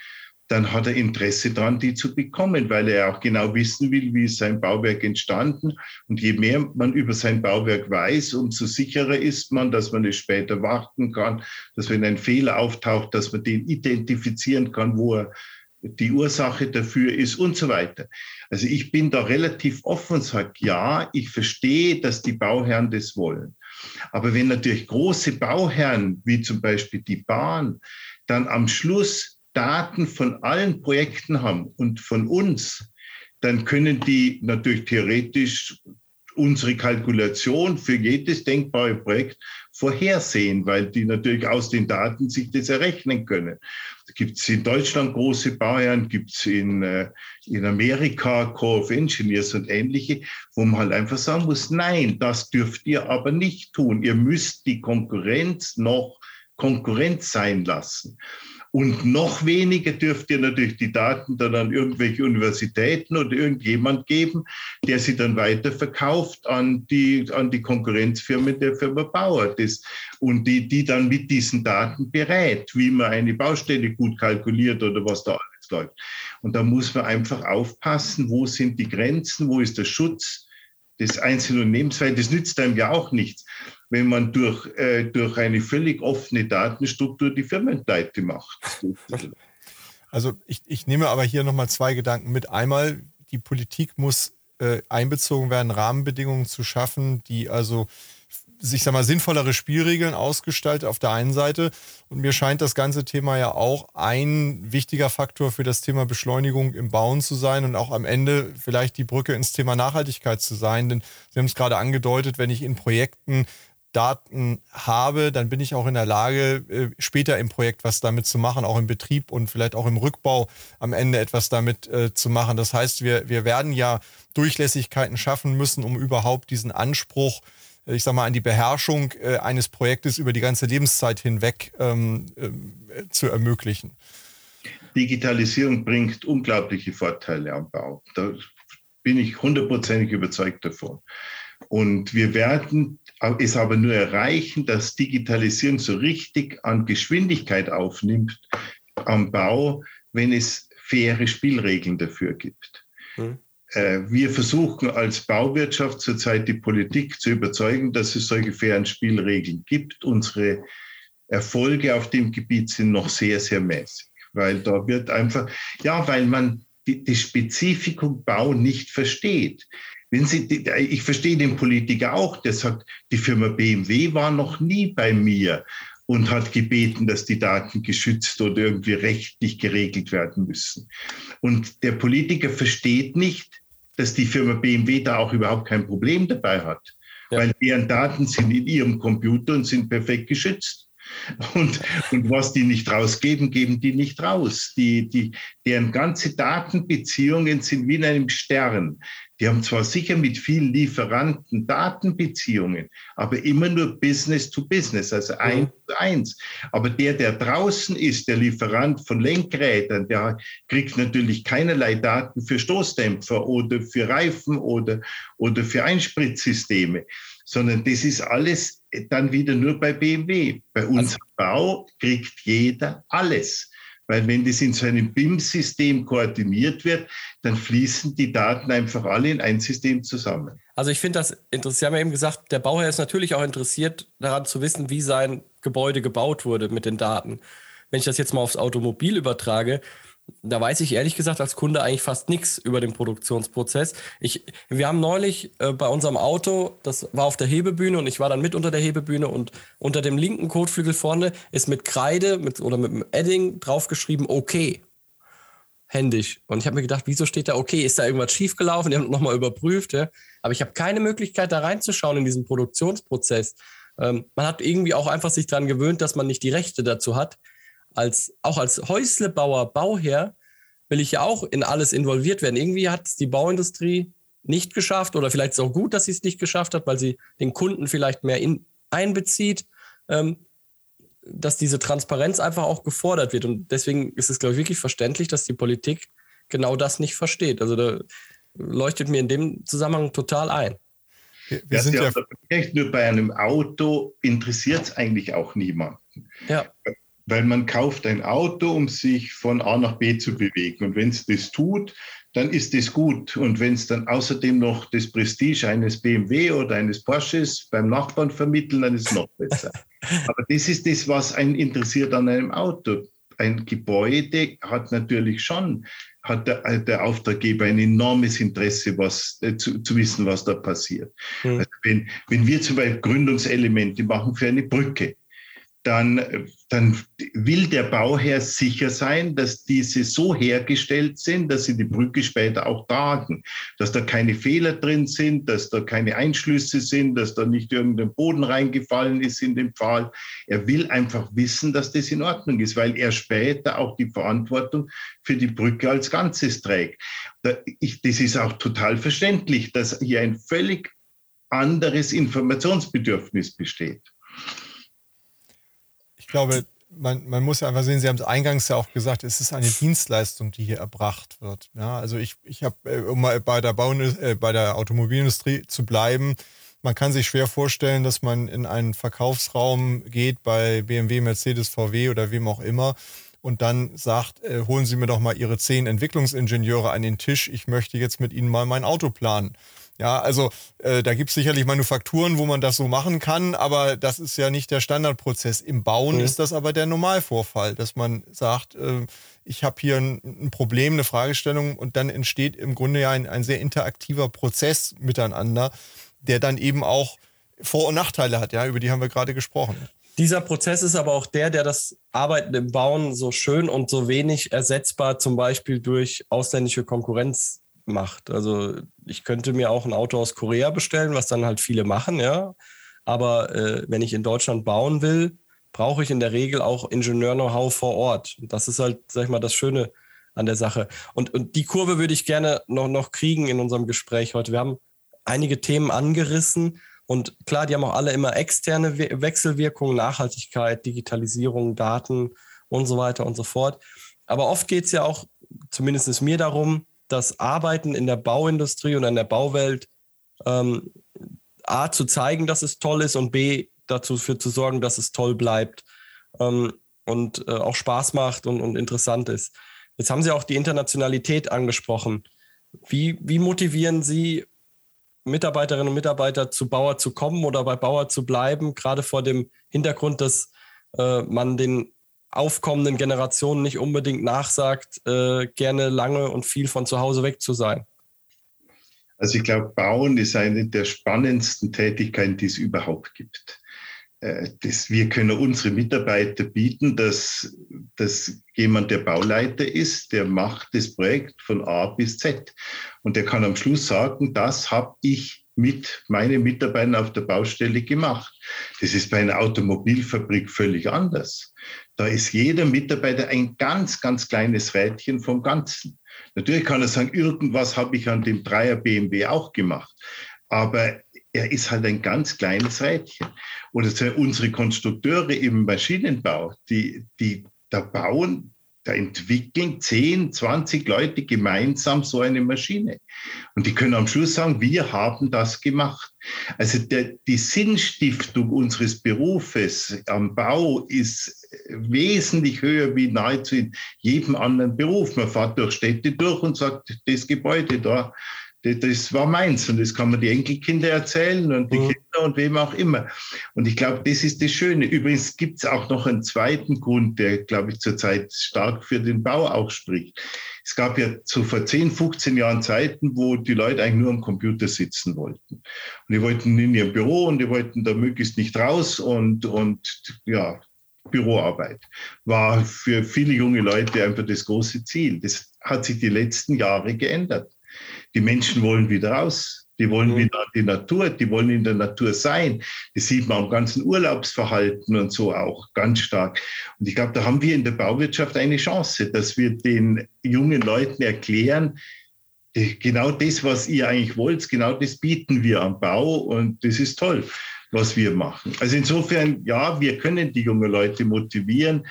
dann hat er Interesse daran, die zu bekommen, weil er auch genau wissen will, wie ist sein Bauwerk entstanden. Und je mehr man über sein Bauwerk weiß, umso sicherer ist man, dass man es später warten kann, dass wenn ein Fehler auftaucht, dass man den identifizieren kann, wo er die Ursache dafür ist und so weiter. Also ich bin da relativ offen und sage, ja, ich verstehe, dass die Bauherren das wollen. Aber wenn natürlich große Bauherren, wie zum Beispiel die Bahn, dann am Schluss Daten von allen Projekten haben und von uns, dann können die natürlich theoretisch unsere Kalkulation für jedes denkbare Projekt vorhersehen, weil die natürlich aus den Daten sich das errechnen können. Gibt es in Deutschland große Bauern, gibt es in, äh, in Amerika Corps of Engineers und ähnliche, wo man halt einfach sagen muss, nein, das dürft ihr aber nicht tun. Ihr müsst die Konkurrenz noch Konkurrenz sein lassen. Und noch weniger dürft ihr natürlich die Daten dann an irgendwelche Universitäten oder irgendjemand geben, der sie dann weiterverkauft an die, an die Konkurrenzfirmen der Firma Bauer. Das, und die, die dann mit diesen Daten berät, wie man eine Baustelle gut kalkuliert oder was da alles läuft. Und da muss man einfach aufpassen, wo sind die Grenzen, wo ist der Schutz des einzelnen Unternehmens, weil das nützt einem ja auch nichts wenn man durch, äh, durch eine völlig offene Datenstruktur die Firmenpleite macht. Also ich, ich nehme aber hier nochmal zwei Gedanken mit. Einmal, die Politik muss äh, einbezogen werden, Rahmenbedingungen zu schaffen, die also sich sag mal sinnvollere Spielregeln ausgestaltet auf der einen Seite und mir scheint das ganze Thema ja auch ein wichtiger Faktor für das Thema Beschleunigung im Bauen zu sein und auch am Ende vielleicht die Brücke ins Thema Nachhaltigkeit zu sein, denn Sie haben es gerade angedeutet, wenn ich in Projekten Daten habe, dann bin ich auch in der Lage, äh, später im Projekt was damit zu machen, auch im Betrieb und vielleicht auch im Rückbau am Ende etwas damit äh, zu machen. Das heißt, wir, wir werden ja Durchlässigkeiten schaffen müssen, um überhaupt diesen Anspruch, äh, ich sag mal, an die Beherrschung äh, eines Projektes über die ganze Lebenszeit hinweg ähm, äh, zu ermöglichen. Digitalisierung bringt unglaubliche Vorteile am Bau. Da bin ich hundertprozentig überzeugt davon. Und wir werden es aber nur erreichen, dass Digitalisierung so richtig an Geschwindigkeit aufnimmt am Bau, wenn es faire Spielregeln dafür gibt. Mhm. Wir versuchen als Bauwirtschaft zurzeit die Politik zu überzeugen, dass es solche fairen Spielregeln gibt. Unsere Erfolge auf dem Gebiet sind noch sehr, sehr mäßig, weil da wird einfach, ja, weil man die, die Spezifikum Bau nicht versteht. Wenn Sie, ich verstehe den Politiker auch, der sagt, die Firma BMW war noch nie bei mir und hat gebeten, dass die Daten geschützt oder irgendwie rechtlich geregelt werden müssen. Und der Politiker versteht nicht, dass die Firma BMW da auch überhaupt kein Problem dabei hat, ja. weil deren Daten sind in ihrem Computer und sind perfekt geschützt. Und, und was die nicht rausgeben, geben die nicht raus. Die, die, deren ganze Datenbeziehungen sind wie in einem Stern. Die haben zwar sicher mit vielen Lieferanten Datenbeziehungen, aber immer nur Business to Business, also eins zu eins. Aber der, der draußen ist, der Lieferant von Lenkrädern, der kriegt natürlich keinerlei Daten für Stoßdämpfer oder für Reifen oder, oder für Einspritzsysteme, sondern das ist alles dann wieder nur bei BMW. Bei unserem also, Bau kriegt jeder alles. Weil wenn das in so einem BIM-System koordiniert wird, dann fließen die Daten einfach alle in ein System zusammen. Also ich finde das interessant. Sie haben ja eben gesagt, der Bauherr ist natürlich auch interessiert daran zu wissen, wie sein Gebäude gebaut wurde mit den Daten. Wenn ich das jetzt mal aufs Automobil übertrage, da weiß ich ehrlich gesagt als Kunde eigentlich fast nichts über den Produktionsprozess. Ich, wir haben neulich äh, bei unserem Auto, das war auf der Hebebühne und ich war dann mit unter der Hebebühne und unter dem linken Kotflügel vorne ist mit Kreide mit, oder mit einem Edding draufgeschrieben, okay. Händisch. Und ich habe mir gedacht, wieso steht da okay? Ist da irgendwas schiefgelaufen? Die haben nochmal überprüft. Ja? Aber ich habe keine Möglichkeit, da reinzuschauen in diesen Produktionsprozess. Ähm, man hat irgendwie auch einfach sich daran gewöhnt, dass man nicht die Rechte dazu hat als, auch als Häuslebauer, Bauherr, will ich ja auch in alles involviert werden. Irgendwie hat es die Bauindustrie nicht geschafft oder vielleicht ist es auch gut, dass sie es nicht geschafft hat, weil sie den Kunden vielleicht mehr in, einbezieht, ähm, dass diese Transparenz einfach auch gefordert wird. Und deswegen ist es, glaube ich, wirklich verständlich, dass die Politik genau das nicht versteht. Also da leuchtet mir in dem Zusammenhang total ein. Wir, wir sind ja, ja nur bei einem Auto interessiert es eigentlich auch niemanden. Ja weil man kauft ein Auto, um sich von A nach B zu bewegen. Und wenn es das tut, dann ist das gut. Und wenn es dann außerdem noch das Prestige eines BMW oder eines Porsches beim Nachbarn vermitteln, dann ist es noch besser. Aber das ist das, was einen interessiert an einem Auto. Ein Gebäude hat natürlich schon, hat der, der Auftraggeber ein enormes Interesse, was, äh, zu, zu, wissen, was da passiert. Mhm. Also wenn, wenn wir zum Beispiel Gründungselemente machen für eine Brücke, dann, dann will der Bauherr sicher sein, dass diese so hergestellt sind, dass sie die Brücke später auch tragen, dass da keine Fehler drin sind, dass da keine Einschlüsse sind, dass da nicht irgendein Boden reingefallen ist in den Pfahl. Er will einfach wissen, dass das in Ordnung ist, weil er später auch die Verantwortung für die Brücke als Ganzes trägt. Das ist auch total verständlich, dass hier ein völlig anderes Informationsbedürfnis besteht glaube, man, man muss ja einfach sehen, Sie haben es eingangs ja auch gesagt, es ist eine Dienstleistung, die hier erbracht wird. Ja, also ich, ich habe, äh, um mal bei der, Bau, äh, bei der Automobilindustrie zu bleiben, man kann sich schwer vorstellen, dass man in einen Verkaufsraum geht bei BMW, Mercedes, VW oder wem auch immer und dann sagt, äh, holen Sie mir doch mal Ihre zehn Entwicklungsingenieure an den Tisch, ich möchte jetzt mit Ihnen mal mein Auto planen. Ja, also äh, da gibt es sicherlich Manufakturen, wo man das so machen kann, aber das ist ja nicht der Standardprozess. Im Bauen mhm. ist das aber der Normalvorfall, dass man sagt, äh, ich habe hier ein, ein, Problem, eine Fragestellung und dann entsteht im Grunde ja ein, ein sehr interaktiver Prozess miteinander, der dann eben auch Vor- und Nachteile hat, ja, über die haben wir gerade gesprochen. Dieser Prozess ist aber auch der, der das Arbeiten im Bauen so schön und so wenig ersetzbar zum Beispiel durch ausländische Konkurrenz macht. Also ich könnte mir auch ein Auto aus Korea bestellen, was dann halt viele machen, ja. Aber äh, wenn ich in Deutschland bauen will, brauche ich in der Regel auch Ingenieur-Know-how vor Ort. Das ist halt, sag ich mal, das Schöne an der Sache. Und, und die Kurve würde ich gerne noch, noch kriegen in unserem Gespräch heute. Wir haben einige Themen angerissen und klar, die haben auch alle immer externe We Wechselwirkungen, Nachhaltigkeit, Digitalisierung, Daten und so weiter und so fort. Aber oft geht es ja auch, zumindest mir darum, das Arbeiten in der Bauindustrie und in der Bauwelt ähm, A zu zeigen, dass es toll ist und B dazu für zu sorgen, dass es toll bleibt ähm, und äh, auch Spaß macht und, und interessant ist. Jetzt haben Sie auch die Internationalität angesprochen. Wie, wie motivieren Sie Mitarbeiterinnen und Mitarbeiter zu Bauer zu kommen oder bei Bauer zu bleiben, gerade vor dem Hintergrund, dass äh, man den aufkommenden Generationen nicht unbedingt nachsagt, äh, gerne lange und viel von zu Hause weg zu sein? Also ich glaube, Bauen ist eine der spannendsten Tätigkeiten, die es überhaupt gibt. Äh, das, wir können unsere Mitarbeiter bieten, dass, dass jemand, der Bauleiter ist, der macht das Projekt von A bis Z. Und der kann am Schluss sagen, das habe ich mit meinen Mitarbeitern auf der Baustelle gemacht. Das ist bei einer Automobilfabrik völlig anders. Da ist jeder Mitarbeiter ein ganz, ganz kleines Rädchen vom Ganzen. Natürlich kann er sagen, irgendwas habe ich an dem Dreier BMW auch gemacht. Aber er ist halt ein ganz kleines Rädchen. Oder unsere Konstrukteure im Maschinenbau, die, die da bauen, da entwickeln 10, 20 Leute gemeinsam so eine Maschine. Und die können am Schluss sagen, wir haben das gemacht. Also der, die Sinnstiftung unseres Berufes am Bau ist wesentlich höher wie nahezu in jedem anderen Beruf. Man fährt durch Städte durch und sagt, das Gebäude da, das war meins und das kann man die Enkelkinder erzählen und die mhm. Kinder und wem auch immer. Und ich glaube, das ist das Schöne. Übrigens gibt es auch noch einen zweiten Grund, der, glaube ich, zurzeit stark für den Bau auch spricht. Es gab ja so vor 10, 15 Jahren Zeiten, wo die Leute eigentlich nur am Computer sitzen wollten. Und die wollten in ihrem Büro und die wollten da möglichst nicht raus und, und ja, Büroarbeit war für viele junge Leute einfach das große Ziel. Das hat sich die letzten Jahre geändert. Die Menschen wollen wieder raus. Die wollen mhm. wieder in die Natur, die wollen in der Natur sein. Das sieht man am ganzen Urlaubsverhalten und so auch ganz stark. Und ich glaube, da haben wir in der Bauwirtschaft eine Chance, dass wir den jungen Leuten erklären, genau das, was ihr eigentlich wollt, genau das bieten wir am Bau und das ist toll, was wir machen. Also insofern, ja, wir können die jungen Leute motivieren.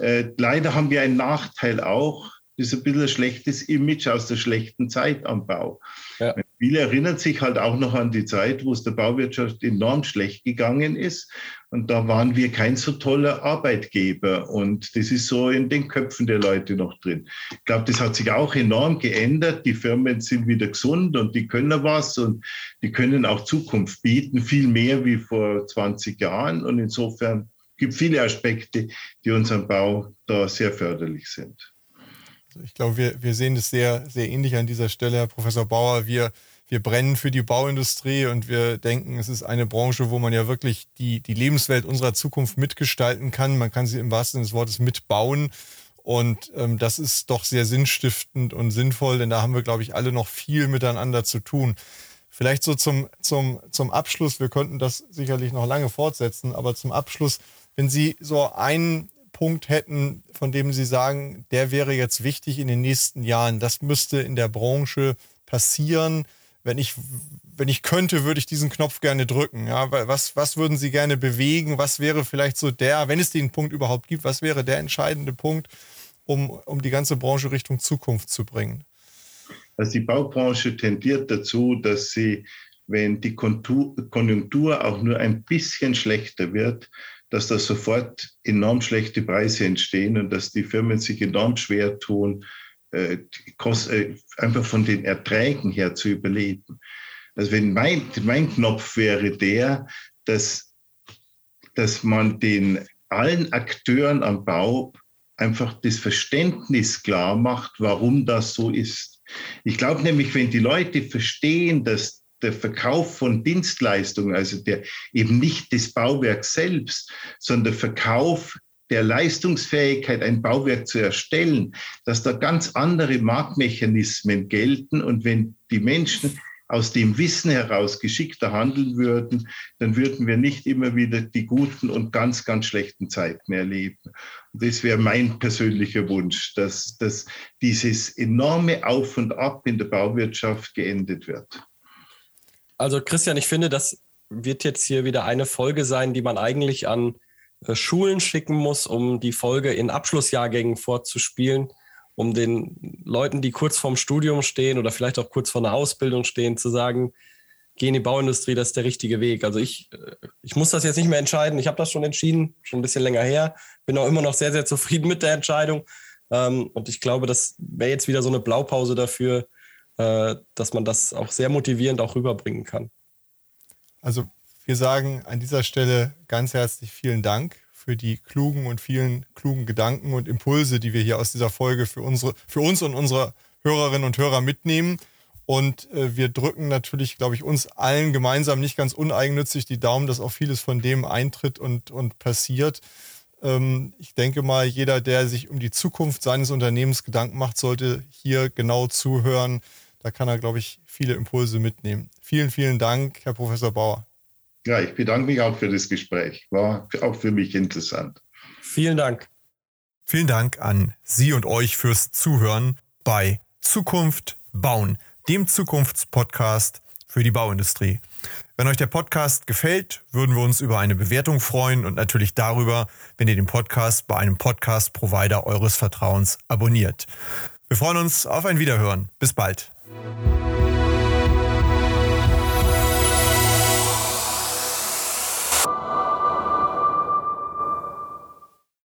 Äh, leider haben wir einen Nachteil auch, ist ein bisschen ein schlechtes Image aus der schlechten Zeit am Bau. Ja. Viele erinnern sich halt auch noch an die Zeit, wo es der Bauwirtschaft enorm schlecht gegangen ist. Und da waren wir kein so toller Arbeitgeber. Und das ist so in den Köpfen der Leute noch drin. Ich glaube, das hat sich auch enorm geändert. Die Firmen sind wieder gesund und die können was und die können auch Zukunft bieten, viel mehr wie vor 20 Jahren. Und insofern gibt es viele Aspekte, die unserem Bau da sehr förderlich sind. Ich glaube, wir, wir sehen das sehr, sehr ähnlich an dieser Stelle, Herr Professor Bauer. Wir, wir brennen für die Bauindustrie und wir denken, es ist eine Branche, wo man ja wirklich die, die Lebenswelt unserer Zukunft mitgestalten kann. Man kann sie im wahrsten Sinne des Wortes mitbauen. Und ähm, das ist doch sehr sinnstiftend und sinnvoll, denn da haben wir, glaube ich, alle noch viel miteinander zu tun. Vielleicht so zum, zum, zum Abschluss, wir könnten das sicherlich noch lange fortsetzen, aber zum Abschluss, wenn Sie so einen Punkt hätten, von dem Sie sagen, der wäre jetzt wichtig in den nächsten Jahren, das müsste in der Branche passieren. Wenn ich, wenn ich könnte, würde ich diesen Knopf gerne drücken. Ja, was, was würden Sie gerne bewegen? Was wäre vielleicht so der, wenn es den Punkt überhaupt gibt, was wäre der entscheidende Punkt, um, um die ganze Branche Richtung Zukunft zu bringen? Also die Baubranche tendiert dazu, dass sie, wenn die Konjunktur auch nur ein bisschen schlechter wird, dass da sofort enorm schlechte Preise entstehen und dass die Firmen sich enorm schwer tun, äh, äh, einfach von den Erträgen her zu überleben. Also wenn mein, mein Knopf wäre der, dass, dass man den allen Akteuren am Bau einfach das Verständnis klar macht, warum das so ist. Ich glaube nämlich, wenn die Leute verstehen, dass der Verkauf von Dienstleistungen, also der eben nicht des Bauwerks selbst, sondern der Verkauf der Leistungsfähigkeit, ein Bauwerk zu erstellen, dass da ganz andere Marktmechanismen gelten. Und wenn die Menschen aus dem Wissen heraus geschickter handeln würden, dann würden wir nicht immer wieder die guten und ganz, ganz schlechten Zeiten erleben. Und das wäre mein persönlicher Wunsch, dass, dass dieses enorme Auf und Ab in der Bauwirtschaft geendet wird. Also Christian, ich finde, das wird jetzt hier wieder eine Folge sein, die man eigentlich an äh, Schulen schicken muss, um die Folge in Abschlussjahrgängen vorzuspielen um den Leuten, die kurz vorm Studium stehen oder vielleicht auch kurz vor einer Ausbildung stehen, zu sagen, geh in die Bauindustrie, das ist der richtige Weg. Also ich, äh, ich muss das jetzt nicht mehr entscheiden. Ich habe das schon entschieden, schon ein bisschen länger her. Bin auch immer noch sehr, sehr zufrieden mit der Entscheidung. Ähm, und ich glaube, das wäre jetzt wieder so eine Blaupause dafür, dass man das auch sehr motivierend auch rüberbringen kann. Also wir sagen an dieser Stelle ganz herzlich vielen Dank für die klugen und vielen klugen Gedanken und Impulse, die wir hier aus dieser Folge für, unsere, für uns und unsere Hörerinnen und Hörer mitnehmen. Und äh, wir drücken natürlich, glaube ich, uns allen gemeinsam nicht ganz uneigennützig die Daumen, dass auch vieles von dem eintritt und, und passiert. Ähm, ich denke mal, jeder, der sich um die Zukunft seines Unternehmens Gedanken macht, sollte hier genau zuhören. Da kann er, glaube ich, viele Impulse mitnehmen. Vielen, vielen Dank, Herr Professor Bauer. Ja, ich bedanke mich auch für das Gespräch. War auch für mich interessant. Vielen Dank. Vielen Dank an Sie und euch fürs Zuhören bei Zukunft bauen, dem Zukunftspodcast für die Bauindustrie. Wenn euch der Podcast gefällt, würden wir uns über eine Bewertung freuen und natürlich darüber, wenn ihr den Podcast bei einem Podcast-Provider eures Vertrauens abonniert. Wir freuen uns auf ein Wiederhören. Bis bald. you